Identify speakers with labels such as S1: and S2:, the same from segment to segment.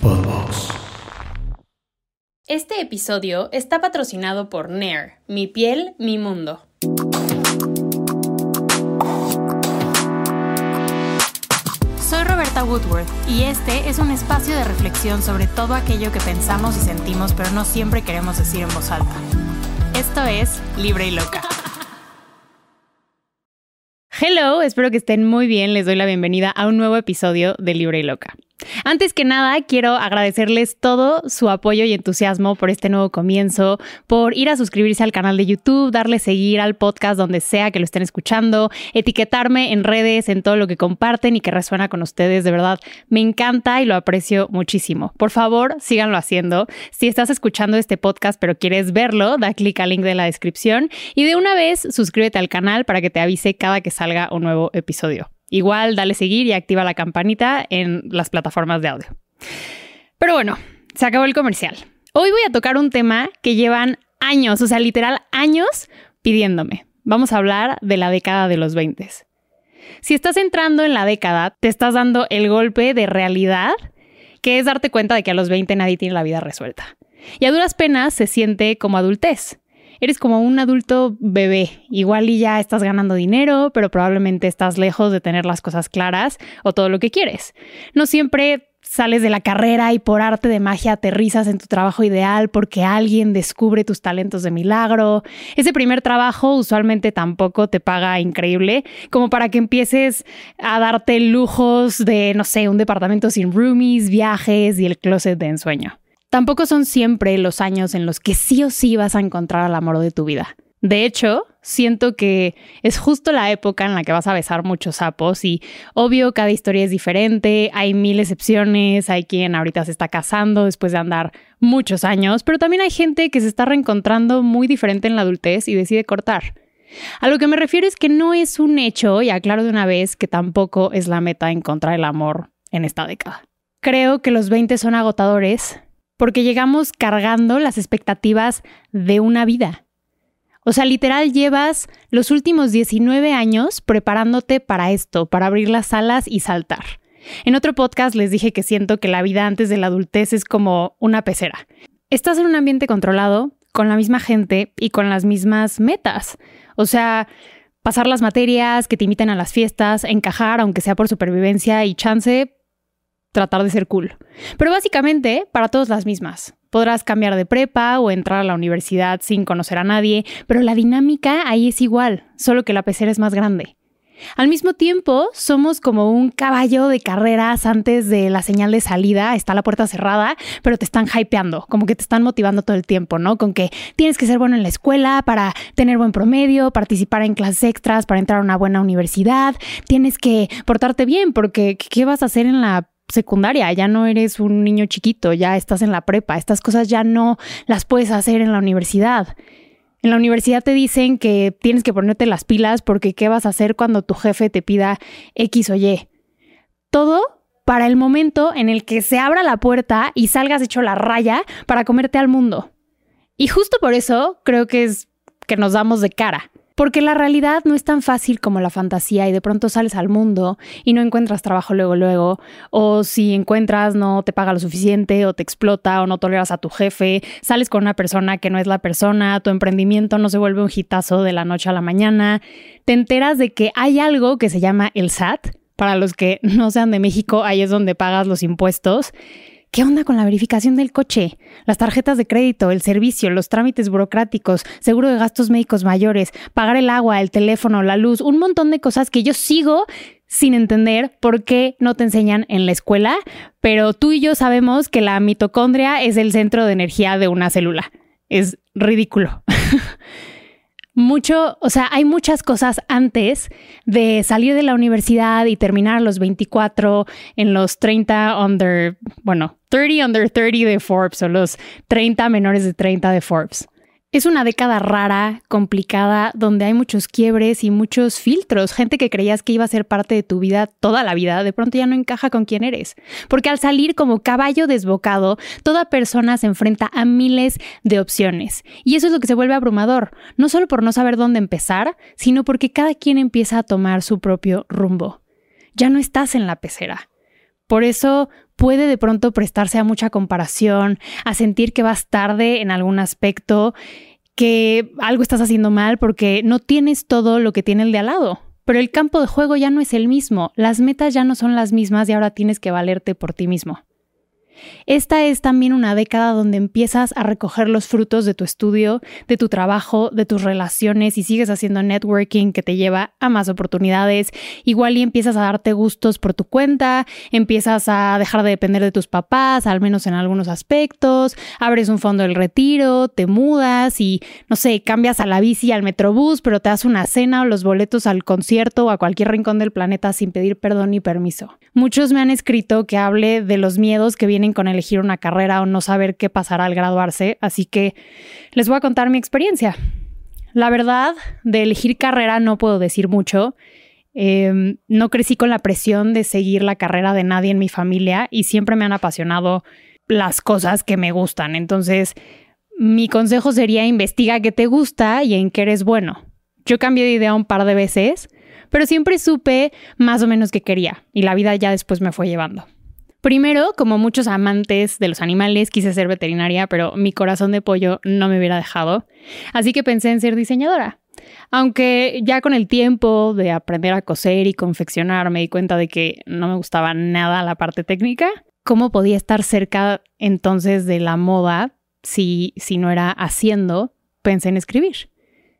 S1: Podbox.
S2: Este episodio está patrocinado por Nair, mi piel, mi mundo. Soy Roberta Woodworth y este es un espacio de reflexión sobre todo aquello que pensamos y sentimos pero no siempre queremos decir en voz alta. Esto es Libre y Loca. Hello, espero que estén muy bien. Les doy la bienvenida a un nuevo episodio de Libre y Loca. Antes que nada, quiero agradecerles todo su apoyo y entusiasmo por este nuevo comienzo, por ir a suscribirse al canal de YouTube, darle seguir al podcast donde sea que lo estén escuchando, etiquetarme en redes, en todo lo que comparten y que resuena con ustedes. De verdad, me encanta y lo aprecio muchísimo. Por favor, síganlo haciendo. Si estás escuchando este podcast pero quieres verlo, da clic al link de la descripción y de una vez suscríbete al canal para que te avise cada que salga un nuevo episodio. Igual dale seguir y activa la campanita en las plataformas de audio. Pero bueno, se acabó el comercial. Hoy voy a tocar un tema que llevan años, o sea, literal años pidiéndome. Vamos a hablar de la década de los 20. Si estás entrando en la década, te estás dando el golpe de realidad, que es darte cuenta de que a los 20 nadie tiene la vida resuelta. Y a duras penas se siente como adultez eres como un adulto bebé. Igual y ya estás ganando dinero, pero probablemente estás lejos de tener las cosas claras o todo lo que quieres. No siempre sales de la carrera y por arte de magia aterrizas en tu trabajo ideal porque alguien descubre tus talentos de milagro. Ese primer trabajo usualmente tampoco te paga increíble, como para que empieces a darte lujos de, no sé, un departamento sin roomies, viajes y el closet de ensueño. Tampoco son siempre los años en los que sí o sí vas a encontrar al amor de tu vida. De hecho, siento que es justo la época en la que vas a besar muchos sapos y obvio cada historia es diferente, hay mil excepciones, hay quien ahorita se está casando después de andar muchos años, pero también hay gente que se está reencontrando muy diferente en la adultez y decide cortar. A lo que me refiero es que no es un hecho, y aclaro de una vez que tampoco es la meta encontrar el amor en esta década. Creo que los 20 son agotadores, porque llegamos cargando las expectativas de una vida. O sea, literal llevas los últimos 19 años preparándote para esto, para abrir las alas y saltar. En otro podcast les dije que siento que la vida antes de la adultez es como una pecera. Estás en un ambiente controlado, con la misma gente y con las mismas metas. O sea, pasar las materias, que te inviten a las fiestas, encajar, aunque sea por supervivencia y chance, tratar de ser cool. Pero básicamente, para todos las mismas. Podrás cambiar de prepa o entrar a la universidad sin conocer a nadie, pero la dinámica ahí es igual, solo que la pecera es más grande. Al mismo tiempo, somos como un caballo de carreras antes de la señal de salida, está la puerta cerrada, pero te están hypeando, como que te están motivando todo el tiempo, ¿no? Con que tienes que ser bueno en la escuela para tener buen promedio, participar en clases extras para entrar a una buena universidad, tienes que portarte bien porque ¿qué vas a hacer en la secundaria, ya no eres un niño chiquito, ya estás en la prepa, estas cosas ya no las puedes hacer en la universidad. En la universidad te dicen que tienes que ponerte las pilas porque qué vas a hacer cuando tu jefe te pida X o Y. Todo para el momento en el que se abra la puerta y salgas hecho la raya para comerte al mundo. Y justo por eso creo que es que nos damos de cara. Porque la realidad no es tan fácil como la fantasía y de pronto sales al mundo y no encuentras trabajo luego luego, o si encuentras no te paga lo suficiente o te explota o no toleras a tu jefe, sales con una persona que no es la persona, tu emprendimiento no se vuelve un hitazo de la noche a la mañana, te enteras de que hay algo que se llama el SAT, para los que no sean de México, ahí es donde pagas los impuestos ¿Qué onda con la verificación del coche? Las tarjetas de crédito, el servicio, los trámites burocráticos, seguro de gastos médicos mayores, pagar el agua, el teléfono, la luz, un montón de cosas que yo sigo sin entender por qué no te enseñan en la escuela, pero tú y yo sabemos que la mitocondria es el centro de energía de una célula. Es ridículo. mucho, o sea, hay muchas cosas antes de salir de la universidad y terminar a los 24 en los 30 under, bueno, 30 under 30 de Forbes o los 30 menores de 30 de Forbes. Es una década rara, complicada, donde hay muchos quiebres y muchos filtros. Gente que creías que iba a ser parte de tu vida toda la vida, de pronto ya no encaja con quién eres. Porque al salir como caballo desbocado, toda persona se enfrenta a miles de opciones. Y eso es lo que se vuelve abrumador, no solo por no saber dónde empezar, sino porque cada quien empieza a tomar su propio rumbo. Ya no estás en la pecera. Por eso puede de pronto prestarse a mucha comparación, a sentir que vas tarde en algún aspecto, que algo estás haciendo mal porque no tienes todo lo que tiene el de al lado. Pero el campo de juego ya no es el mismo, las metas ya no son las mismas y ahora tienes que valerte por ti mismo. Esta es también una década donde empiezas a recoger los frutos de tu estudio, de tu trabajo, de tus relaciones y sigues haciendo networking que te lleva a más oportunidades. Igual y empiezas a darte gustos por tu cuenta, empiezas a dejar de depender de tus papás, al menos en algunos aspectos, abres un fondo del retiro, te mudas y, no sé, cambias a la bici, al metrobús, pero te das una cena o los boletos al concierto o a cualquier rincón del planeta sin pedir perdón ni permiso. Muchos me han escrito que hable de los miedos que vienen con elegir una carrera o no saber qué pasará al graduarse, así que les voy a contar mi experiencia. La verdad, de elegir carrera no puedo decir mucho. Em, no crecí con la presión de seguir la carrera de nadie en mi familia y siempre me han apasionado las cosas que me gustan. Entonces, mi consejo sería investiga qué te gusta y en qué eres bueno. Yo cambié de idea un par de veces, pero siempre supe más o menos qué quería y la vida ya después me fue llevando. Primero, como muchos amantes de los animales, quise ser veterinaria, pero mi corazón de pollo no me hubiera dejado. Así que pensé en ser diseñadora. Aunque ya con el tiempo de aprender a coser y confeccionar me di cuenta de que no me gustaba nada la parte técnica, ¿cómo podía estar cerca entonces de la moda si, si no era haciendo? Pensé en escribir,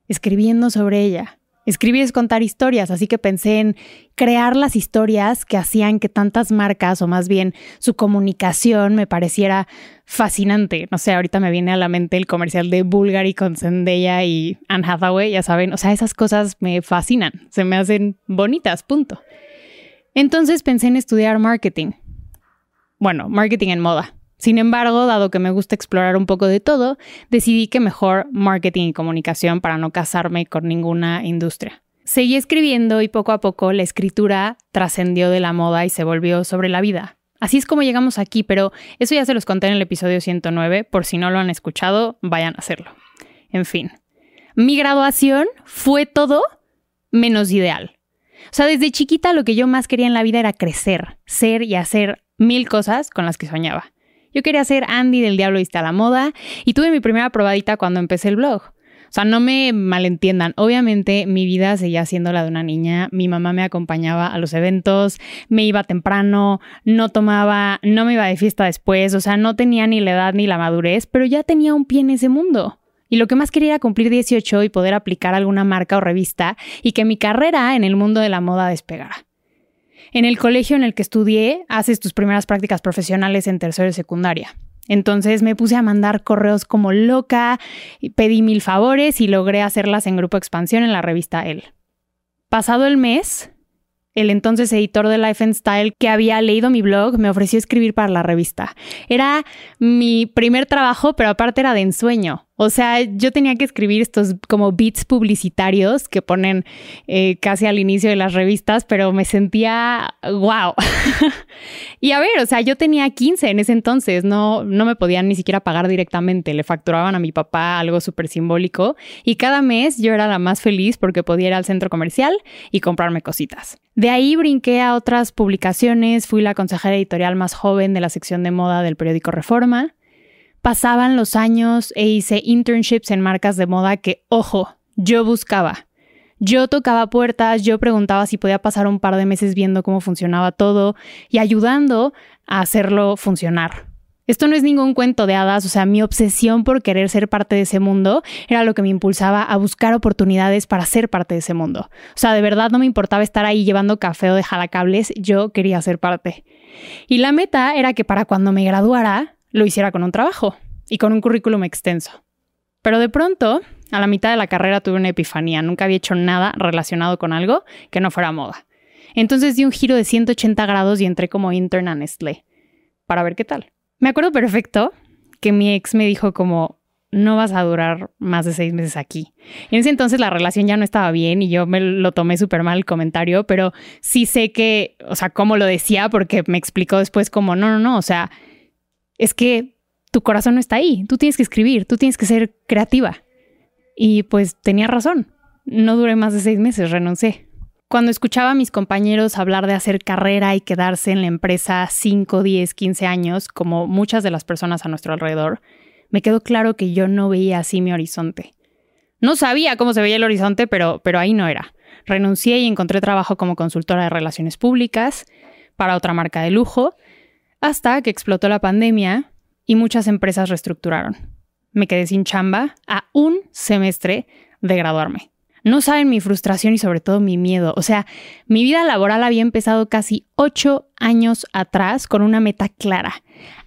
S2: escribiendo sobre ella. Escribir es contar historias, así que pensé en crear las historias que hacían que tantas marcas, o más bien su comunicación, me pareciera fascinante. No sé, ahorita me viene a la mente el comercial de Bulgari con Zendaya y Anne Hathaway, ya saben, o sea, esas cosas me fascinan, se me hacen bonitas, punto. Entonces pensé en estudiar marketing. Bueno, marketing en moda. Sin embargo, dado que me gusta explorar un poco de todo, decidí que mejor marketing y comunicación para no casarme con ninguna industria. Seguí escribiendo y poco a poco la escritura trascendió de la moda y se volvió sobre la vida. Así es como llegamos aquí, pero eso ya se los conté en el episodio 109, por si no lo han escuchado, vayan a hacerlo. En fin, mi graduación fue todo menos ideal. O sea, desde chiquita lo que yo más quería en la vida era crecer, ser y hacer mil cosas con las que soñaba. Yo quería ser Andy del Diablo Viste a la Moda y tuve mi primera probadita cuando empecé el blog. O sea, no me malentiendan. Obviamente mi vida seguía siendo la de una niña. Mi mamá me acompañaba a los eventos, me iba temprano, no tomaba, no me iba de fiesta después. O sea, no tenía ni la edad ni la madurez, pero ya tenía un pie en ese mundo. Y lo que más quería era cumplir 18 y poder aplicar alguna marca o revista y que mi carrera en el mundo de la moda despegara. En el colegio en el que estudié, haces tus primeras prácticas profesionales en tercero y secundaria. Entonces me puse a mandar correos como loca, pedí mil favores y logré hacerlas en grupo expansión en la revista El. Pasado el mes, el entonces editor de Life and Style que había leído mi blog me ofreció escribir para la revista. Era mi primer trabajo, pero aparte era de ensueño. O sea, yo tenía que escribir estos como beats publicitarios que ponen eh, casi al inicio de las revistas, pero me sentía wow. y a ver, o sea, yo tenía 15 en ese entonces, no, no me podían ni siquiera pagar directamente, le facturaban a mi papá algo súper simbólico y cada mes yo era la más feliz porque podía ir al centro comercial y comprarme cositas. De ahí brinqué a otras publicaciones, fui la consejera editorial más joven de la sección de moda del periódico Reforma. Pasaban los años e hice internships en marcas de moda que, ojo, yo buscaba. Yo tocaba puertas, yo preguntaba si podía pasar un par de meses viendo cómo funcionaba todo y ayudando a hacerlo funcionar. Esto no es ningún cuento de hadas, o sea, mi obsesión por querer ser parte de ese mundo era lo que me impulsaba a buscar oportunidades para ser parte de ese mundo. O sea, de verdad no me importaba estar ahí llevando café o de jalacables, yo quería ser parte. Y la meta era que para cuando me graduara, lo hiciera con un trabajo y con un currículum extenso. Pero de pronto, a la mitad de la carrera tuve una epifanía. Nunca había hecho nada relacionado con algo que no fuera moda. Entonces di un giro de 180 grados y entré como intern a Nestlé para ver qué tal. Me acuerdo perfecto que mi ex me dijo como, no vas a durar más de seis meses aquí. En ese entonces la relación ya no estaba bien y yo me lo tomé súper mal el comentario, pero sí sé que, o sea, cómo lo decía porque me explicó después como, no, no, no, o sea, es que tu corazón no está ahí, tú tienes que escribir, tú tienes que ser creativa. Y pues tenía razón, no duré más de seis meses, renuncié. Cuando escuchaba a mis compañeros hablar de hacer carrera y quedarse en la empresa 5, 10, 15 años, como muchas de las personas a nuestro alrededor, me quedó claro que yo no veía así mi horizonte. No sabía cómo se veía el horizonte, pero, pero ahí no era. Renuncié y encontré trabajo como consultora de relaciones públicas para otra marca de lujo, hasta que explotó la pandemia y muchas empresas reestructuraron. Me quedé sin chamba a un semestre de graduarme. No saben mi frustración y sobre todo mi miedo. O sea, mi vida laboral había empezado casi ocho años atrás con una meta clara.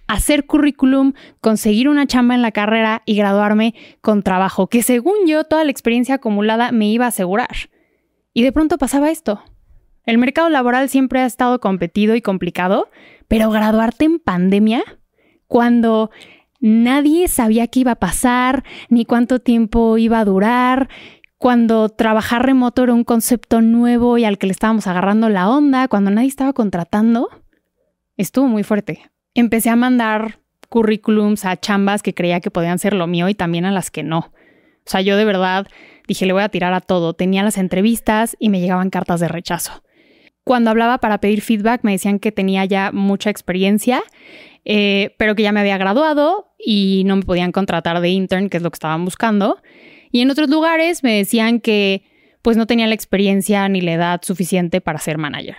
S2: Hacer currículum, conseguir una chamba en la carrera y graduarme con trabajo, que según yo toda la experiencia acumulada me iba a asegurar. Y de pronto pasaba esto. El mercado laboral siempre ha estado competido y complicado, pero graduarte en pandemia, cuando nadie sabía qué iba a pasar, ni cuánto tiempo iba a durar, cuando trabajar remoto era un concepto nuevo y al que le estábamos agarrando la onda, cuando nadie estaba contratando, estuvo muy fuerte. Empecé a mandar currículums a chambas que creía que podían ser lo mío y también a las que no. O sea, yo de verdad dije, le voy a tirar a todo. Tenía las entrevistas y me llegaban cartas de rechazo. Cuando hablaba para pedir feedback me decían que tenía ya mucha experiencia, eh, pero que ya me había graduado y no me podían contratar de intern, que es lo que estaban buscando. Y en otros lugares me decían que pues no tenía la experiencia ni la edad suficiente para ser manager.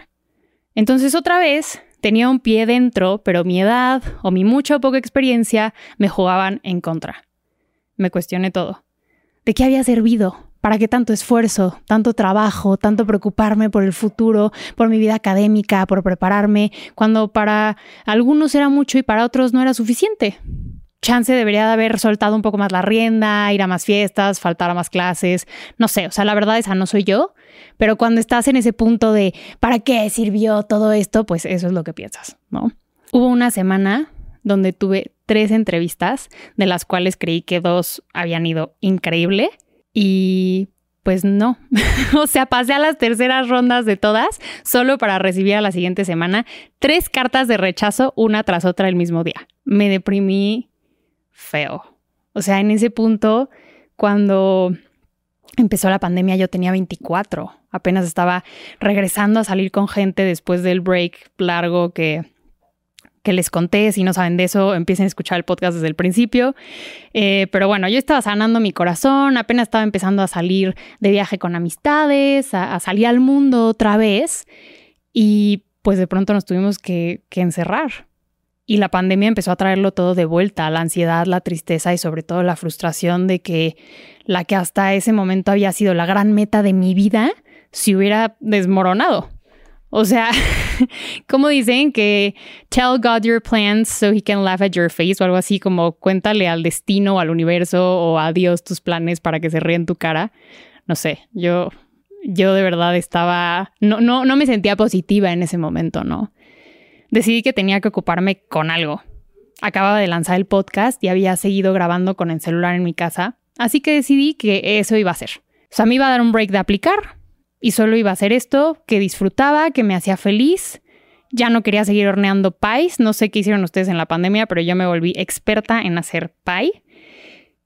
S2: Entonces otra vez tenía un pie dentro, pero mi edad o mi mucha o poca experiencia me jugaban en contra. Me cuestioné todo. ¿De qué había servido? ¿Para qué tanto esfuerzo, tanto trabajo, tanto preocuparme por el futuro, por mi vida académica, por prepararme, cuando para algunos era mucho y para otros no era suficiente? Chance debería de haber soltado un poco más la rienda, ir a más fiestas, faltar a más clases, no sé, o sea, la verdad esa no soy yo, pero cuando estás en ese punto de ¿para qué sirvió todo esto? Pues eso es lo que piensas, ¿no? Hubo una semana donde tuve tres entrevistas, de las cuales creí que dos habían ido increíble y pues no. o sea, pasé a las terceras rondas de todas solo para recibir a la siguiente semana tres cartas de rechazo una tras otra el mismo día. Me deprimí feo. O sea, en ese punto, cuando empezó la pandemia, yo tenía 24. Apenas estaba regresando a salir con gente después del break largo que que les conté. Si no saben de eso, empiecen a escuchar el podcast desde el principio. Eh, pero bueno, yo estaba sanando mi corazón, apenas estaba empezando a salir de viaje con amistades, a, salir al mundo otra vez. Y pues de pronto nos tuvimos que, que encerrar. Y la pandemia empezó a traerlo todo de vuelta, la ansiedad, la tristeza y sobre todo la frustración de que la que hasta ese momento había sido la gran meta de mi vida se hubiera desmoronado. O sea, como dicen que tell God your plans so he can laugh at your face o algo así como cuéntale al destino al universo o a Dios tus planes para que se ríe en tu cara. No sé, yo yo de verdad estaba no no no me sentía positiva en ese momento, ¿no? Decidí que tenía que ocuparme con algo. Acababa de lanzar el podcast y había seguido grabando con el celular en mi casa, así que decidí que eso iba a ser. O sea, me iba a dar un break de aplicar, y solo iba a hacer esto que disfrutaba, que me hacía feliz. Ya no quería seguir horneando pies. No sé qué hicieron ustedes en la pandemia, pero yo me volví experta en hacer pie.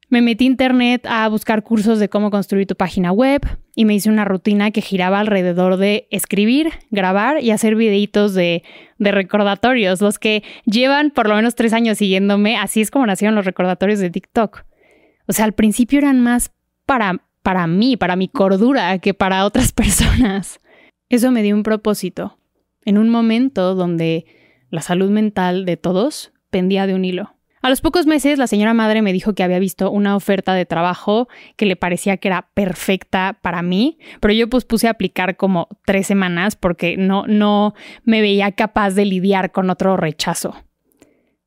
S2: Me metí a internet a buscar cursos de cómo construir tu página web y me hice una rutina que giraba alrededor de escribir, grabar y hacer videitos de, de recordatorios. Los que llevan por lo menos tres años siguiéndome, así es como nacieron los recordatorios de TikTok. O sea, al principio eran más para para mí, para mi cordura, que para otras personas. Eso me dio un propósito, en un momento donde la salud mental de todos pendía de un hilo. A los pocos meses la señora madre me dijo que había visto una oferta de trabajo que le parecía que era perfecta para mí, pero yo pues puse a aplicar como tres semanas porque no, no me veía capaz de lidiar con otro rechazo.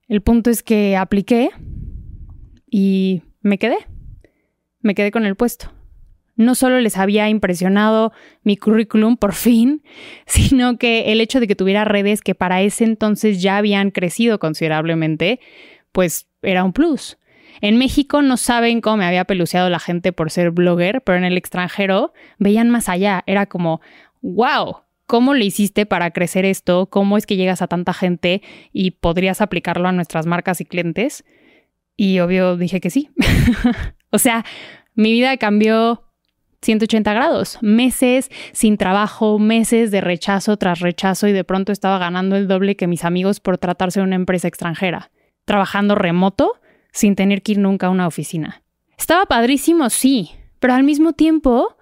S2: El punto es que apliqué y me quedé. Me quedé con el puesto no solo les había impresionado mi currículum por fin, sino que el hecho de que tuviera redes que para ese entonces ya habían crecido considerablemente, pues era un plus. En México no saben cómo me había peluceado la gente por ser blogger, pero en el extranjero veían más allá. Era como, wow, ¿cómo le hiciste para crecer esto? ¿Cómo es que llegas a tanta gente y podrías aplicarlo a nuestras marcas y clientes? Y obvio dije que sí. o sea, mi vida cambió 180 grados, meses sin trabajo, meses de rechazo tras rechazo y de pronto estaba ganando el doble que mis amigos por tratarse de una empresa extranjera, trabajando remoto sin tener que ir nunca a una oficina. Estaba padrísimo, sí, pero al mismo tiempo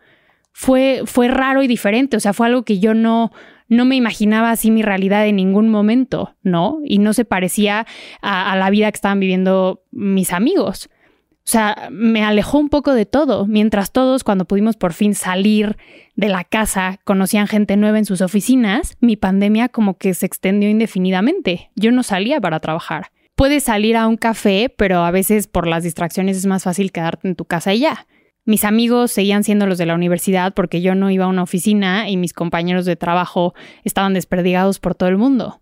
S2: fue, fue raro y diferente, o sea, fue algo que yo no, no me imaginaba así mi realidad en ningún momento, ¿no? Y no se parecía a, a la vida que estaban viviendo mis amigos. O sea, me alejó un poco de todo, mientras todos, cuando pudimos por fin salir de la casa, conocían gente nueva en sus oficinas, mi pandemia como que se extendió indefinidamente. Yo no salía para trabajar. Puedes salir a un café, pero a veces por las distracciones es más fácil quedarte en tu casa y ya. Mis amigos seguían siendo los de la universidad porque yo no iba a una oficina y mis compañeros de trabajo estaban desperdigados por todo el mundo.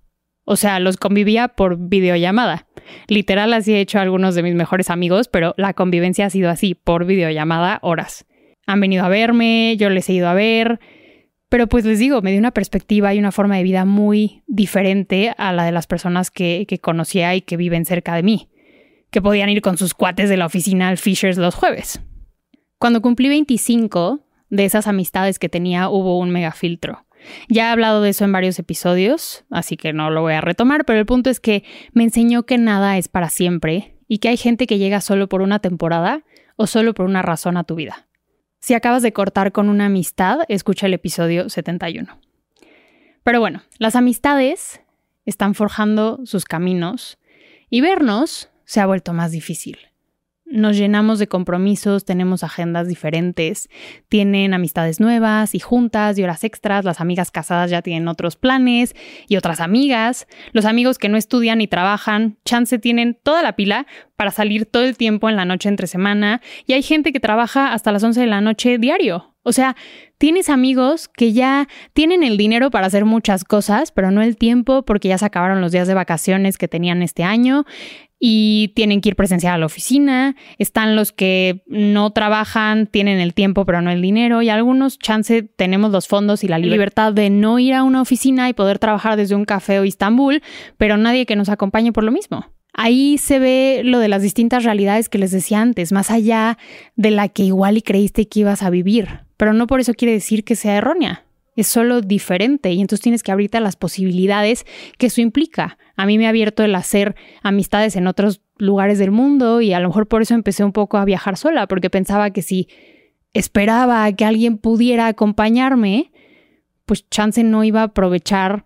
S2: O sea, los convivía por videollamada. Literal, así he hecho a algunos de mis mejores amigos, pero la convivencia ha sido así, por videollamada, horas. Han venido a verme, yo les he ido a ver, pero pues les digo, me dio una perspectiva y una forma de vida muy diferente a la de las personas que, que conocía y que viven cerca de mí, que podían ir con sus cuates de la oficina al Fishers los jueves. Cuando cumplí 25, de esas amistades que tenía hubo un mega filtro. Ya he hablado de eso en varios episodios, así que no lo voy a retomar, pero el punto es que me enseñó que nada es para siempre y que hay gente que llega solo por una temporada o solo por una razón a tu vida. Si acabas de cortar con una amistad, escucha el episodio 71. Pero bueno, las amistades están forjando sus caminos y vernos se ha vuelto más difícil nos llenamos de compromisos, tenemos agendas diferentes, tienen amistades nuevas y juntas y horas extras, las amigas casadas ya tienen otros planes y otras amigas, los amigos que no estudian y trabajan, chance tienen toda la pila para salir todo el tiempo en la noche entre semana y hay gente que trabaja hasta las 11 de la noche diario. O sea, tienes amigos que ya tienen el dinero para hacer muchas cosas, pero no el tiempo porque ya se acabaron los días de vacaciones que tenían este año y tienen que ir presencial a la oficina, están los que no trabajan, tienen el tiempo pero no el dinero. Y algunos chance tenemos los fondos y la libertad de no ir a una oficina y poder trabajar desde un café o Istambul, pero nadie que nos acompañe por lo mismo. Ahí se ve lo de las distintas realidades que les decía antes, más allá de la que igual y creíste que ibas a vivir, pero no por eso quiere decir que sea errónea es solo diferente y entonces tienes que abrirte a las posibilidades que eso implica. A mí me ha abierto el hacer amistades en otros lugares del mundo y a lo mejor por eso empecé un poco a viajar sola, porque pensaba que si esperaba que alguien pudiera acompañarme, pues chance no iba a aprovechar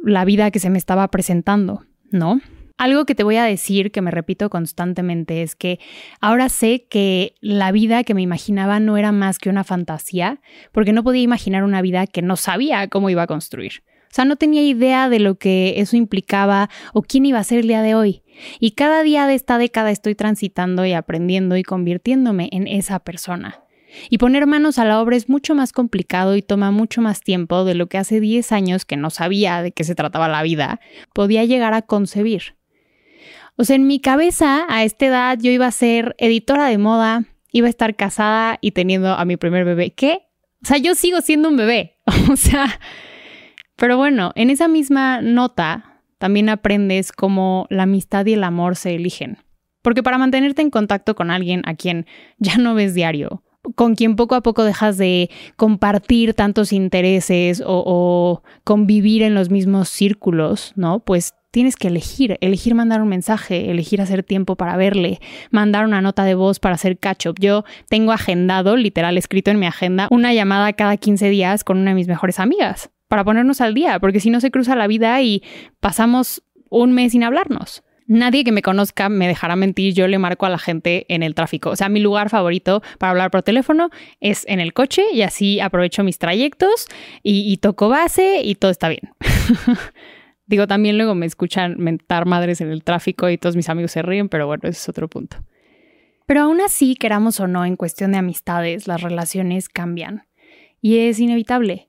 S2: la vida que se me estaba presentando, ¿no? Algo que te voy a decir, que me repito constantemente, es que ahora sé que la vida que me imaginaba no era más que una fantasía, porque no podía imaginar una vida que no sabía cómo iba a construir. O sea, no tenía idea de lo que eso implicaba o quién iba a ser el día de hoy. Y cada día de esta década estoy transitando y aprendiendo y convirtiéndome en esa persona. Y poner manos a la obra es mucho más complicado y toma mucho más tiempo de lo que hace 10 años que no sabía de qué se trataba la vida, podía llegar a concebir. O sea, en mi cabeza, a esta edad, yo iba a ser editora de moda, iba a estar casada y teniendo a mi primer bebé. ¿Qué? O sea, yo sigo siendo un bebé. o sea, pero bueno, en esa misma nota también aprendes cómo la amistad y el amor se eligen. Porque para mantenerte en contacto con alguien a quien ya no ves diario, con quien poco a poco dejas de compartir tantos intereses o, o, convivir en los mismos círculos, ¿no? Pues tienes que elegir, elegir mandar un mensaje, elegir hacer tiempo para verle, mandar una nota de voz para hacer catch up. Yo tengo agendado, literal, escrito en mi agenda, una llamada cada 15 días con una de mis mejores amigas para ponernos al día, porque si no se cruza la vida y pasamos un mes sin hablarnos. Nadie que me conozca me dejará mentir, yo le marco a la gente en el tráfico. O sea, mi lugar favorito para hablar por teléfono es en el coche y así aprovecho mis trayectos y, y toco base y todo está bien. Digo, también luego me escuchan mentar madres en el tráfico y todos mis amigos se ríen, pero bueno, ese es otro punto. Pero aún así, queramos o no, en cuestión de amistades, las relaciones cambian. Y es inevitable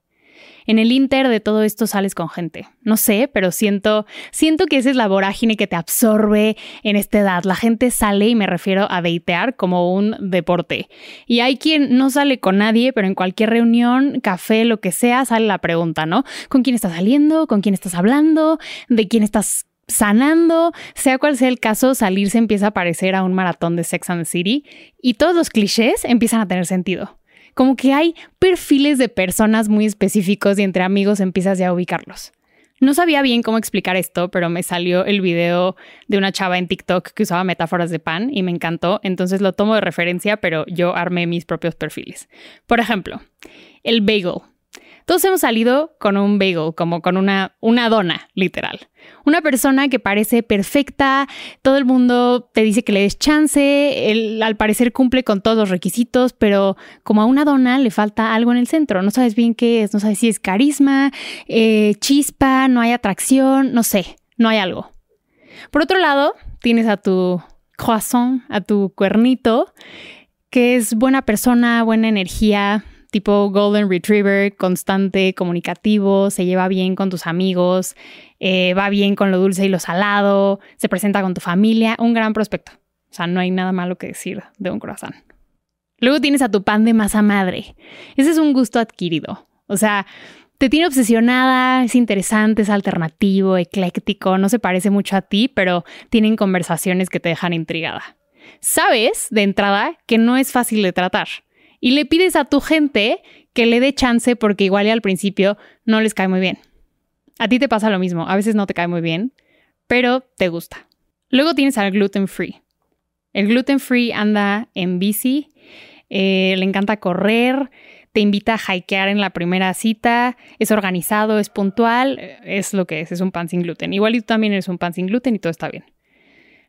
S2: en el inter de todo esto sales con gente. No sé, pero siento, siento que esa es la vorágine que te absorbe en esta edad. La gente sale y me refiero a deitear como un deporte. Y hay quien no sale con nadie, pero en cualquier reunión, café, lo que sea, sale la pregunta, ¿no? ¿Con quién estás saliendo? ¿Con quién estás hablando? ¿De quién estás sanando, sea cual sea el caso, salir se empieza a parecer a un maratón de Sex and the City y todos los clichés empiezan a tener sentido como que hay perfiles de personas muy específicos y entre amigos empiezas ya a ubicarlos. No sabía bien cómo explicar esto, pero me salió el video de una chava en TikTok que usaba metáforas de pan y me encantó, entonces lo tomo de referencia, pero yo armé mis propios perfiles. Por ejemplo, el bagel. Todos hemos salido con un bagel, como con una, una dona, literal. Una persona que parece perfecta, todo el mundo te dice que le des chance, él al parecer cumple con todos los requisitos, pero como a una dona le falta algo en el centro, no sabes bien qué es, no sabes si es carisma, eh, chispa, no hay atracción, no sé, no hay algo. Por otro lado, tienes a tu croissant, a tu cuernito, que es buena persona, buena energía, tipo Golden Retriever, constante, comunicativo, se lleva bien con tus amigos, eh, va bien con lo dulce y lo salado, se presenta con tu familia, un gran prospecto. O sea, no hay nada malo que decir de un croissant. Luego tienes a tu pan de masa madre. Ese es un gusto adquirido. O sea, te tiene obsesionada, es interesante, es alternativo, ecléctico, no se parece mucho a ti, pero tienen conversaciones que te dejan intrigada. Sabes de entrada que no es fácil de tratar y le pides a tu gente que le dé chance porque igual al principio no les cae muy bien. A ti te pasa lo mismo, a veces no te cae muy bien, pero te gusta. Luego tienes al gluten free. El gluten free anda en bici, eh, le encanta correr, te invita a hikear en la primera cita, es organizado, es puntual, es lo que es, es un pan sin gluten. Igual tú también eres un pan sin gluten y todo está bien.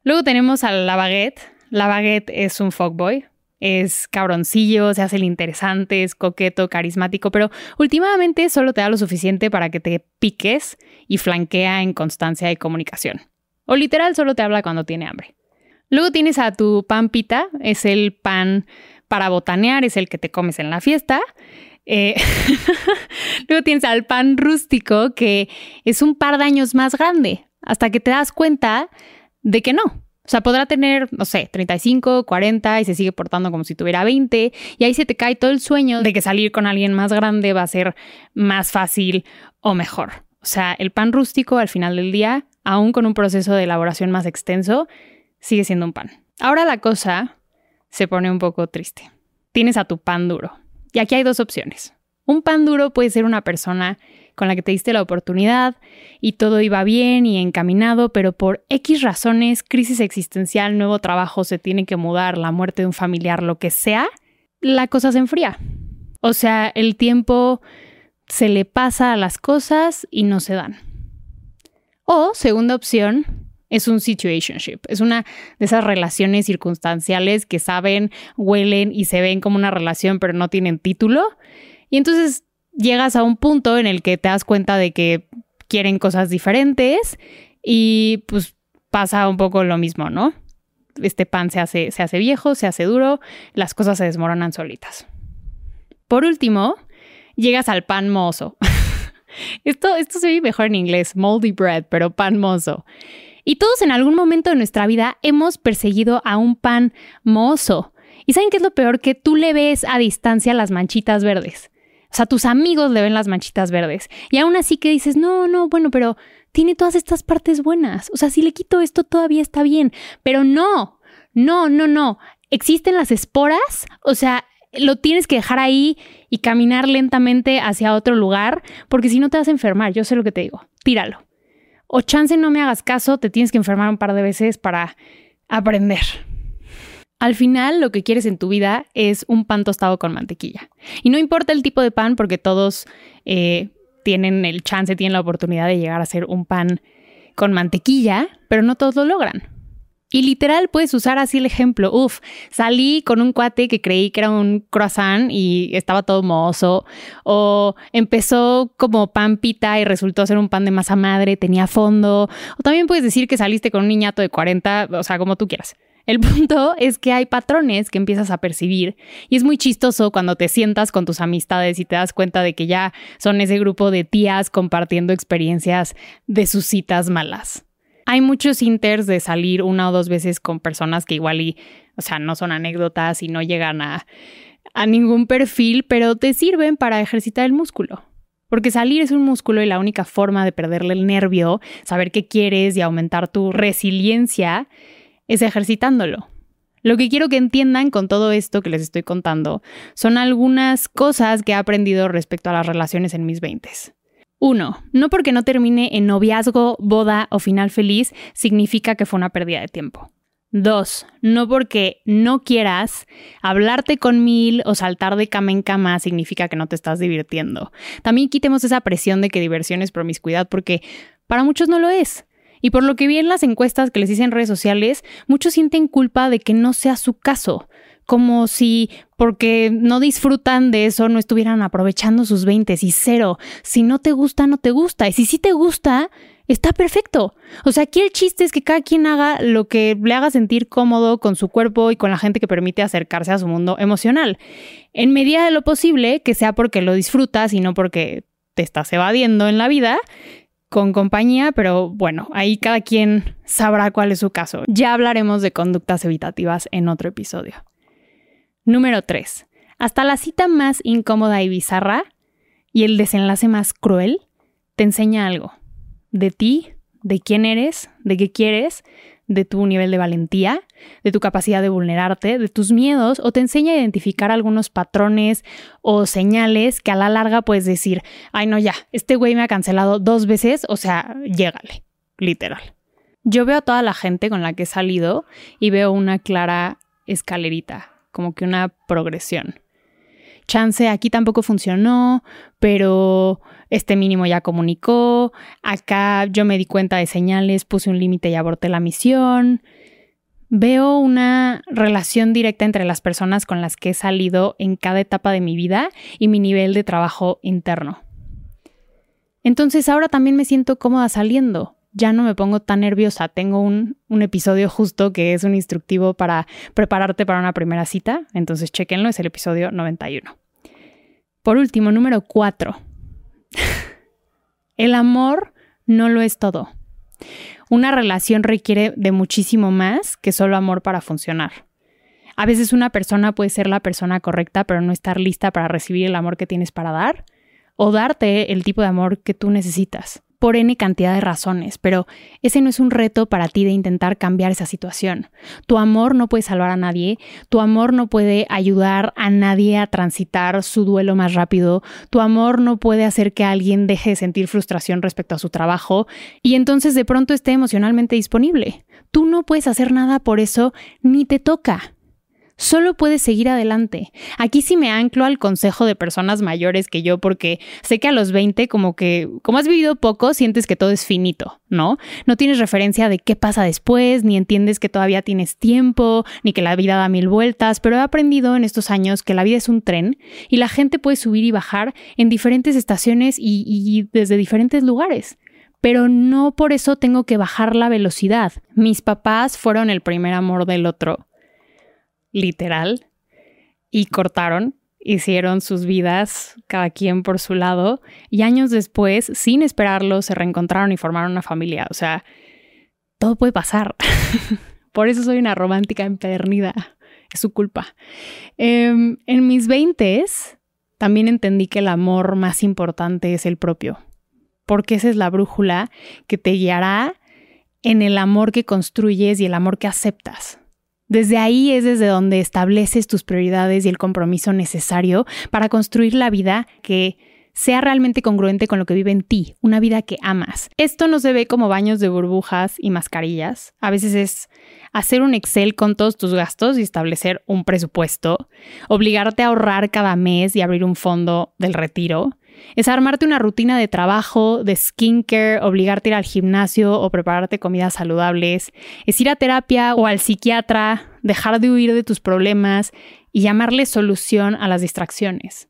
S2: Luego tenemos a la baguette. La baguette es un fuckboy, es cabroncillo, se hace el interesante, es coqueto, carismático, pero últimamente solo te da lo suficiente para que te piques y flanquea en constancia de comunicación. O literal solo te habla cuando tiene hambre. Luego tienes a tu pan pita, es el pan para botanear, es el que te comes en la fiesta. Eh, luego tienes al pan rústico, que es un par de años más grande, hasta que te das cuenta de que no, o sea, podrá tener, no sé, 35, 40 y se sigue portando como si tuviera 20 y ahí se te cae todo el sueño de que salir con alguien más grande va a ser más fácil o mejor. O sea, el pan rústico al final del día, aún con un proceso de elaboración más extenso, sigue siendo un pan. Ahora la cosa se pone un poco triste. Tienes a tu pan duro. Y aquí hay dos opciones. Un pan duro puede ser una persona con la que te diste la oportunidad y todo iba bien y encaminado, pero por X razones, crisis existencial, nuevo trabajo, se tiene que mudar, la muerte de un familiar, lo que sea, la cosa se enfría. O sea, el tiempo se le pasa a las cosas y no se dan. O, segunda opción, es un situationship. Es una de esas relaciones circunstanciales que saben, huelen y se ven como una relación, pero no tienen título. Y entonces llegas a un punto en el que te das cuenta de que quieren cosas diferentes y pues pasa un poco lo mismo, ¿no? Este pan se hace, se hace viejo, se hace duro, las cosas se desmoronan solitas. Por último, llegas al pan mozo. esto, esto se ve mejor en inglés, moldy bread, pero pan mozo. Y todos en algún momento de nuestra vida hemos perseguido a un pan mozo. ¿Y saben qué es lo peor? Que tú le ves a distancia las manchitas verdes. O sea, tus amigos le ven las manchitas verdes. Y aún así que dices, no, no, bueno, pero tiene todas estas partes buenas. O sea, si le quito esto todavía está bien. Pero no, no, no, no. Existen las esporas. O sea, lo tienes que dejar ahí y caminar lentamente hacia otro lugar, porque si no te vas a enfermar. Yo sé lo que te digo. Tíralo. O chance no me hagas caso, te tienes que enfermar un par de veces para aprender. Al final lo que quieres en tu vida es un pan tostado con mantequilla. Y no importa el tipo de pan porque todos eh, tienen el chance, tienen la oportunidad de llegar a ser un pan con mantequilla, pero no todos lo logran. Y literal puedes usar así el ejemplo. Uf, salí con un cuate que creí que era un croissant y estaba todo mozo. O empezó como pan pita y resultó ser un pan de masa madre, tenía fondo. O también puedes decir que saliste con un niñato de 40, o sea, como tú quieras. El punto es que hay patrones que empiezas a percibir y es muy chistoso cuando te sientas con tus amistades y te das cuenta de que ya son ese grupo de tías compartiendo experiencias de sus citas malas. Hay muchos inters de salir una o dos veces con personas que igual y, o sea, no son anécdotas y no llegan a, a ningún perfil, pero te sirven para ejercitar el músculo. Porque salir es un músculo y la única forma de perderle el nervio, saber qué quieres y aumentar tu resiliencia es ejercitándolo. Lo que quiero que entiendan con todo esto que les estoy contando son algunas cosas que he aprendido respecto a las relaciones en mis 20. Uno, no porque no termine en noviazgo, boda o final feliz significa que fue una pérdida de tiempo. Dos, no porque no quieras hablarte con mil o saltar de cama en cama significa que no te estás divirtiendo. También quitemos esa presión de que diversión es promiscuidad porque para muchos no lo es. Y por lo que vi en las encuestas que les hice en redes sociales, muchos sienten culpa de que no sea su caso, como si porque no disfrutan de eso no estuvieran aprovechando sus 20 y cero. Si no te gusta, no te gusta. Y si sí te gusta, está perfecto. O sea, aquí el chiste es que cada quien haga lo que le haga sentir cómodo con su cuerpo y con la gente que permite acercarse a su mundo emocional. En medida de lo posible, que sea porque lo disfrutas y no porque te estás evadiendo en la vida con compañía, pero bueno, ahí cada quien sabrá cuál es su caso. Ya hablaremos de conductas evitativas en otro episodio. Número 3. Hasta la cita más incómoda y bizarra y el desenlace más cruel te enseña algo de ti, de quién eres, de qué quieres, de tu nivel de valentía, de tu capacidad de vulnerarte, de tus miedos, o te enseña a identificar algunos patrones o señales que a la larga puedes decir, ay no ya, este güey me ha cancelado dos veces, o sea, llégale, literal. Yo veo a toda la gente con la que he salido y veo una clara escalerita, como que una progresión chance aquí tampoco funcionó, pero este mínimo ya comunicó, acá yo me di cuenta de señales, puse un límite y aborté la misión. Veo una relación directa entre las personas con las que he salido en cada etapa de mi vida y mi nivel de trabajo interno. Entonces ahora también me siento cómoda saliendo. Ya no me pongo tan nerviosa. Tengo un, un, episodio justo que es un instructivo para prepararte para una primera cita. Entonces chequenlo, es el episodio 91. Por último, número cuatro. el amor no lo es todo. Una relación requiere de muchísimo más que solo amor para funcionar. A veces una persona puede ser la persona correcta, pero no estar lista para recibir el amor que tienes para dar, o darte el tipo de amor que tú necesitas por N cantidad de razones, pero ese no es un reto para ti de intentar cambiar esa situación. Tu amor no puede salvar a nadie, tu amor no puede ayudar a nadie a transitar su duelo más rápido, tu amor no puede hacer que alguien deje de sentir frustración respecto a su trabajo y entonces de pronto esté emocionalmente disponible. Tú no puedes hacer nada por eso, ni te toca solo puedes seguir adelante. Aquí sí me anclo al consejo de personas mayores que yo porque sé que a los 20 como que, como has vivido poco, sientes que todo es finito, ¿no? No tienes referencia de qué pasa después, ni entiendes que todavía tienes tiempo, ni que la vida da mil vueltas, pero he aprendido en estos años que la vida es un tren y la gente puede subir y bajar en diferentes estaciones y, y desde diferentes lugares pero no por eso tengo que bajar la velocidad. Mis papás fueron el primer amor del otro literal, y cortaron, hicieron sus vidas cada quien por su lado, y años después, sin esperarlo, se reencontraron y formaron una familia. O sea, todo puede pasar. por eso soy una romántica empedernida. Es su culpa. Em, en mis veintes también entendí que el amor más importante es el propio, porque esa es la brújula que te guiará en el amor que construyes y el amor que aceptas. Desde ahí es desde donde estableces tus prioridades y el compromiso necesario para construir la vida que sea realmente congruente con lo que vive en ti, una vida que amas. Esto no se ve como baños de burbujas y mascarillas. A veces es hacer un Excel con todos tus gastos y establecer un presupuesto, obligarte a ahorrar cada mes y abrir un fondo del retiro, es armarte una rutina de trabajo, de skincare, obligarte a ir al gimnasio o prepararte comidas saludables, es ir a terapia o al psiquiatra, dejar de huir de tus problemas y llamarle solución a las distracciones.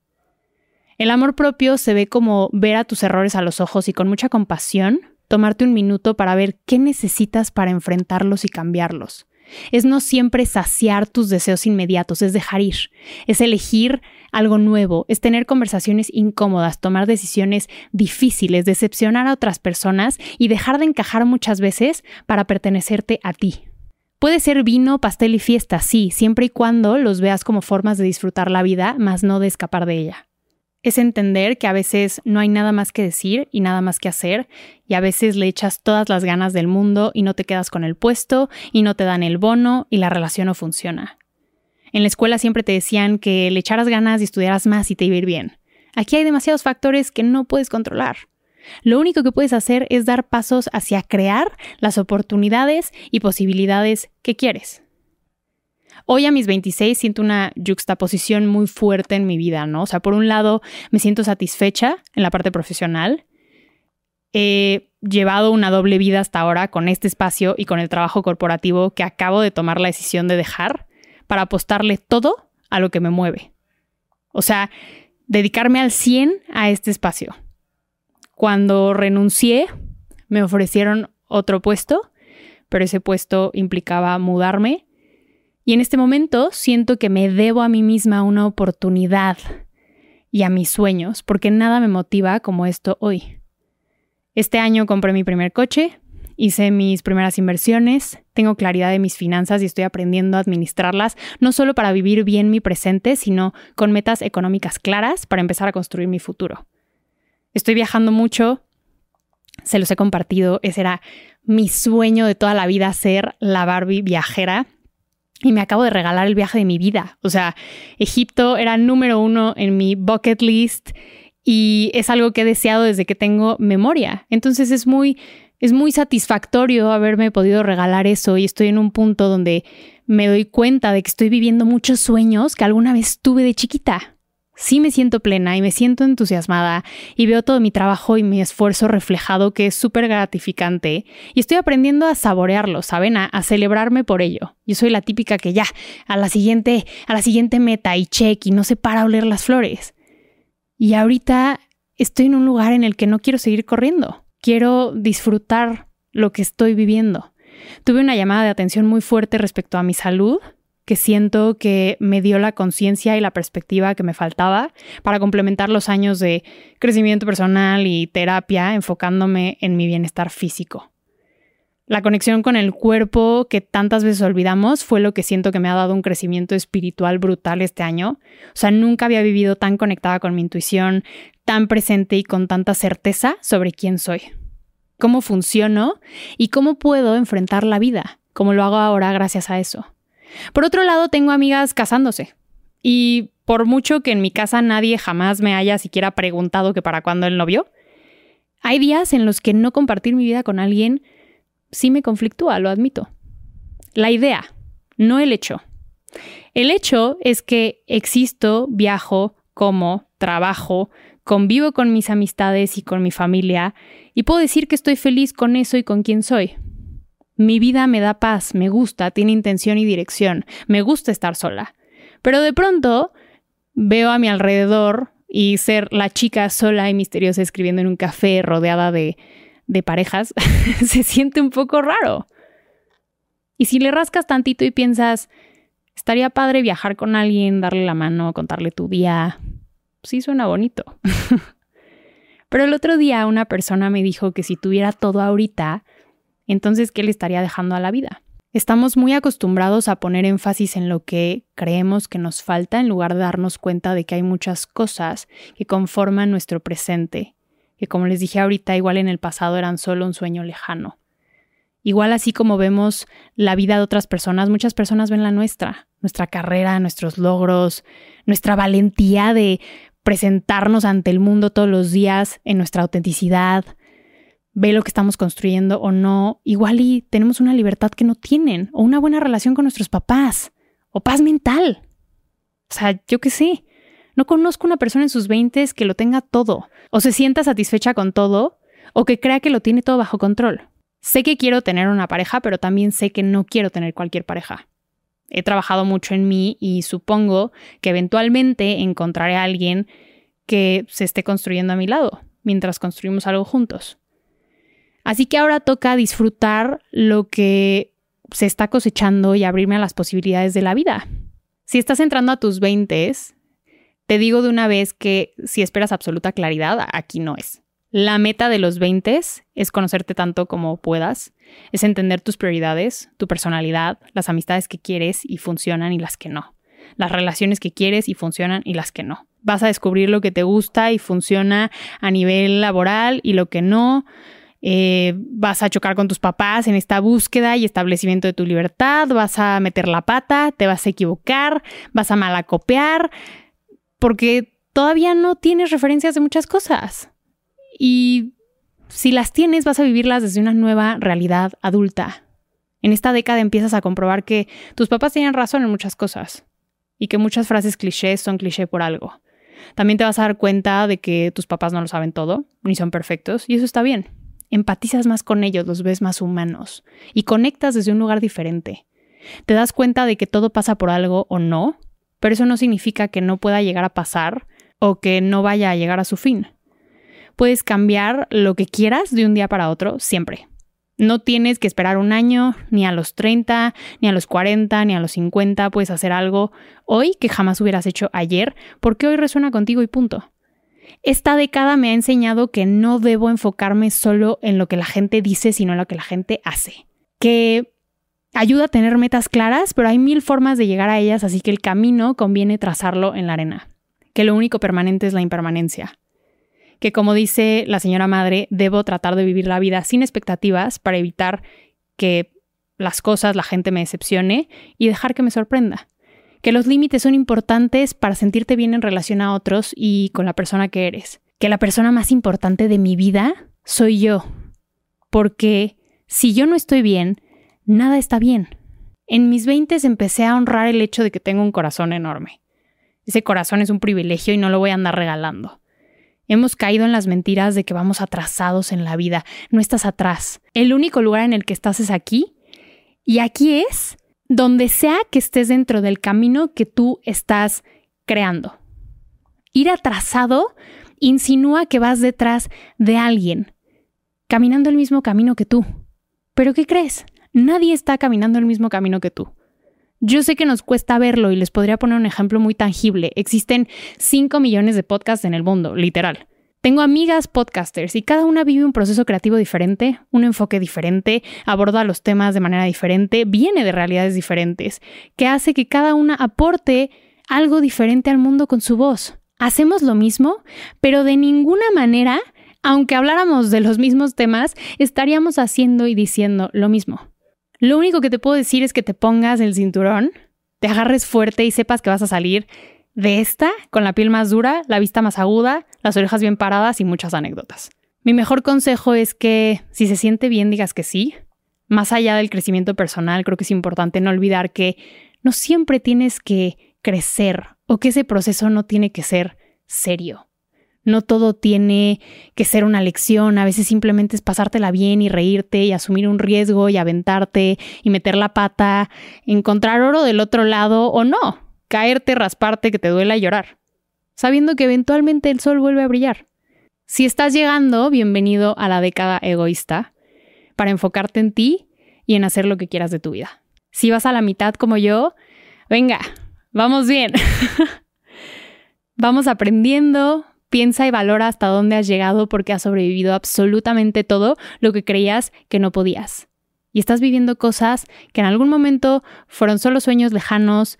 S2: El amor propio se ve como ver a tus errores a los ojos y con mucha compasión tomarte un minuto para ver qué necesitas para enfrentarlos y cambiarlos. Es no siempre saciar tus deseos inmediatos, es dejar ir, es elegir algo nuevo, es tener conversaciones incómodas, tomar decisiones difíciles, decepcionar a otras personas y dejar de encajar muchas veces para pertenecerte a ti. Puede ser vino, pastel y fiesta, sí, siempre y cuando los veas como formas de disfrutar la vida, más no de escapar de ella. Es entender que a veces no hay nada más que decir y nada más que hacer, y a veces le echas todas las ganas del mundo y no te quedas con el puesto y no te dan el bono y la relación no funciona. En la escuela siempre te decían que le echaras ganas y estudiaras más y te iba a ir bien. Aquí hay demasiados factores que no puedes controlar. Lo único que puedes hacer es dar pasos hacia crear las oportunidades y posibilidades que quieres. Hoy a mis 26 siento una juxtaposición muy fuerte en mi vida, ¿no? O sea, por un lado me siento satisfecha en la parte profesional. He llevado una doble vida hasta ahora con este espacio y con el trabajo corporativo que acabo de tomar la decisión de dejar para apostarle todo a lo que me mueve. O sea, dedicarme al 100 a este espacio. Cuando renuncié, me ofrecieron otro puesto, pero ese puesto implicaba mudarme y en este momento siento que me debo a mí misma una oportunidad y a mis sueños, porque nada me motiva como esto hoy. Este año compré mi primer coche, hice mis primeras inversiones, tengo claridad de mis finanzas y estoy aprendiendo a administrarlas, no solo para vivir bien mi presente, sino con metas económicas claras para empezar a construir mi futuro. Estoy viajando mucho, se los he compartido, ese era mi sueño de toda la vida, ser la Barbie viajera y me acabo de regalar el viaje de mi vida. O sea, Egipto era número uno en mi bucket list y es algo que he deseado desde que tengo memoria. Entonces es muy, es muy satisfactorio haberme podido regalar eso y estoy en un punto donde me doy cuenta de que estoy viviendo muchos sueños que alguna vez tuve de chiquita sí me siento plena y me siento entusiasmada y veo todo mi trabajo y mi esfuerzo reflejado que es súper gratificante y estoy aprendiendo a saborearlo, ¿saben? A, celebrarme por ello. Yo soy la típica que ya, a la siguiente, a la siguiente meta y check y no se para a oler las flores. Y ahorita estoy en un lugar en el que no quiero seguir corriendo. Quiero disfrutar lo que estoy viviendo. Tuve una llamada de atención muy fuerte respecto a mi salud que siento que me dio la conciencia y la perspectiva que me faltaba para complementar los años de crecimiento personal y terapia enfocándome en mi bienestar físico. La conexión con el cuerpo que tantas veces olvidamos fue lo que siento que me ha dado un crecimiento espiritual brutal este año. O sea, nunca había vivido tan conectada con mi intuición, tan presente y con tanta certeza sobre quién soy, cómo funciono y cómo puedo enfrentar la vida, como lo hago ahora gracias a eso. Por otro lado, tengo amigas casándose. Y por mucho que en mi casa nadie jamás me haya siquiera preguntado que para cuándo el novio, hay días en los que no compartir mi vida con alguien sí me conflictúa, lo admito. La idea, no el hecho. El hecho es que existo, viajo, como, trabajo, convivo con mis amistades y con mi familia, y puedo decir que estoy feliz con eso y con quien soy. Mi vida me da paz, me gusta, tiene intención y dirección, me gusta estar sola. Pero de pronto veo a mi alrededor y ser la chica sola y misteriosa escribiendo en un café rodeada de, de parejas se siente un poco raro. Y si le rascas tantito y piensas, estaría padre viajar con alguien, darle la mano, contarle tu día, sí suena bonito. Pero el otro día una persona me dijo que si tuviera todo ahorita, entonces, ¿qué le estaría dejando a la vida? Estamos muy acostumbrados a poner énfasis en lo que creemos que nos falta en lugar de darnos cuenta de que hay muchas cosas que conforman nuestro presente, que como les dije ahorita, igual en el pasado eran solo un sueño lejano. Igual así como vemos la vida de otras personas, muchas personas ven la nuestra, nuestra carrera, nuestros logros, nuestra valentía de presentarnos ante el mundo todos los días en nuestra autenticidad, ve lo que estamos construyendo o no, igual y tenemos una libertad que no tienen, o una buena relación con nuestros papás, o paz mental. O sea, yo qué sé. No conozco una persona en sus veintes que lo tenga todo, o se sienta satisfecha con todo, o que crea que lo tiene todo bajo control. Sé que quiero tener una pareja, pero también sé que no quiero tener cualquier pareja. He trabajado mucho en mí y supongo que eventualmente encontraré a alguien que se esté construyendo a mi lado, mientras construimos algo juntos. Así que ahora toca disfrutar lo que se está cosechando y abrirme a las posibilidades de la vida. Si estás entrando a tus 20, te digo de una vez que si esperas absoluta claridad, aquí no es. La meta de los 20 es conocerte tanto como puedas, es entender tus prioridades, tu personalidad, las amistades que quieres y funcionan y las que no, las relaciones que quieres y funcionan y las que no. Vas a descubrir lo que te gusta y funciona a nivel laboral y lo que no. Eh, vas a chocar con tus papás en esta búsqueda y establecimiento de tu libertad, vas a meter la pata, te vas a equivocar, vas a malacopiar, porque todavía no tienes referencias de muchas cosas. Y si las tienes, vas a vivirlas desde una nueva realidad adulta. En esta década empiezas a comprobar que tus papás tenían razón en muchas cosas y que muchas frases clichés son cliché por algo. También te vas a dar cuenta de que tus papás no lo saben todo, ni son perfectos, y eso está bien. Empatizas más con ellos, los ves más humanos y conectas desde un lugar diferente. Te das cuenta de que todo pasa por algo o no, pero eso no significa que no pueda llegar a pasar o que no vaya a llegar a su fin. Puedes cambiar lo que quieras de un día para otro siempre. No tienes que esperar un año, ni a los 30, ni a los 40, ni a los 50. Puedes hacer algo hoy que jamás hubieras hecho ayer, porque hoy resuena contigo y punto. Esta década me ha enseñado que no debo enfocarme solo en lo que la gente dice, sino en lo que la gente hace. Que ayuda a tener metas claras, pero hay mil formas de llegar a ellas, así que el camino conviene trazarlo en la arena. Que lo único permanente es la impermanencia que como dice la señora madre, debo tratar de vivir la vida sin expectativas para evitar que las cosas, la gente me decepcione y dejar que me sorprenda. Que los límites son importantes para sentirte bien en relación a otros y con la persona que eres. Que la persona más importante de mi vida soy yo. Porque si yo no estoy bien, nada está bien. En mis veintes empecé a honrar el hecho de que tengo un corazón enorme. Ese corazón es un privilegio y no lo voy a andar regalando. Hemos caído en las mentiras de que vamos atrasados en la vida. No estás atrás. El único lugar en el que estás es aquí. Y aquí es donde sea que estés dentro del camino que tú estás creando. Ir atrasado insinúa que vas detrás de alguien, caminando el mismo camino que tú. Pero ¿qué crees? Nadie está caminando el mismo camino que tú. Yo sé que nos cuesta verlo y les podría poner un ejemplo muy tangible. Existen 5 millones de podcasts en el mundo, literal. Tengo amigas podcasters y cada una vive un proceso creativo diferente, un enfoque diferente, aborda los temas de manera diferente, viene de realidades diferentes, que hace que cada una aporte algo diferente al mundo con su voz. Hacemos lo mismo, pero de ninguna manera, aunque habláramos de los mismos temas, estaríamos haciendo y diciendo lo mismo. Lo único que te puedo decir es que te pongas el cinturón, te agarres fuerte y sepas que vas a salir de esta con la piel más dura, la vista más aguda, las orejas bien paradas y muchas anécdotas. Mi mejor consejo es que si se siente bien digas que sí. Más allá del crecimiento personal, creo que es importante no olvidar que no siempre tienes que crecer o que ese proceso no tiene que ser serio. No todo tiene que ser una lección, a veces simplemente es pasártela bien y reírte y asumir un riesgo y aventarte y meter la pata, encontrar oro del otro lado o no, caerte, rasparte, que te duela y llorar, sabiendo que eventualmente el sol vuelve a brillar. Si estás llegando, bienvenido a la década egoísta, para enfocarte en ti y en hacer lo que quieras de tu vida. Si vas a la mitad como yo, venga, vamos bien. vamos aprendiendo, Piensa y valora hasta dónde has llegado porque has sobrevivido absolutamente todo lo que creías que no podías. Y estás viviendo cosas que en algún momento fueron solo sueños lejanos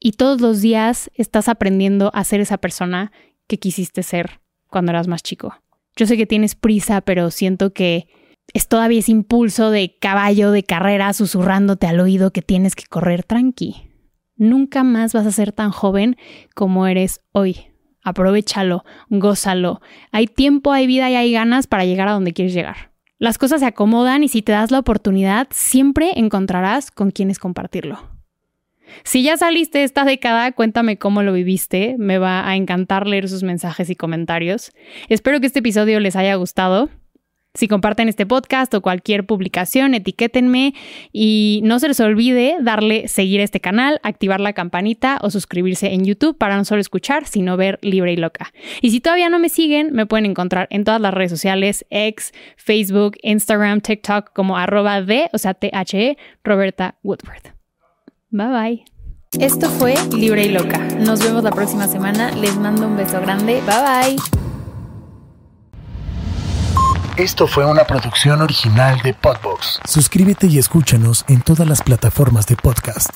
S2: y todos los días estás aprendiendo a ser esa persona que quisiste ser cuando eras más chico. Yo sé que tienes prisa, pero siento que es todavía ese impulso de caballo de carrera susurrándote al oído que tienes que correr tranqui. Nunca más vas a ser tan joven como eres hoy. Aprovechalo, gózalo. Hay tiempo, hay vida y hay ganas para llegar a donde quieres llegar. Las cosas se acomodan y si te das la oportunidad, siempre encontrarás con quienes compartirlo. Si ya saliste esta década, cuéntame cómo lo viviste. Me va a encantar leer sus mensajes y comentarios. Espero que este episodio les haya gustado. Si comparten este podcast o cualquier publicación, etiquétenme y no se les olvide darle seguir a este canal, activar la campanita o suscribirse en YouTube para no solo escuchar, sino ver libre y loca. Y si todavía no me siguen, me pueden encontrar en todas las redes sociales, X, Facebook, Instagram, TikTok como arroba de, o sea, T-H-E, Roberta Woodward. Bye bye. Esto fue Libre y Loca. Nos vemos la próxima semana. Les mando un beso grande. Bye bye.
S1: Esto fue una producción original de Podbox. Suscríbete y escúchanos en todas las plataformas de podcast.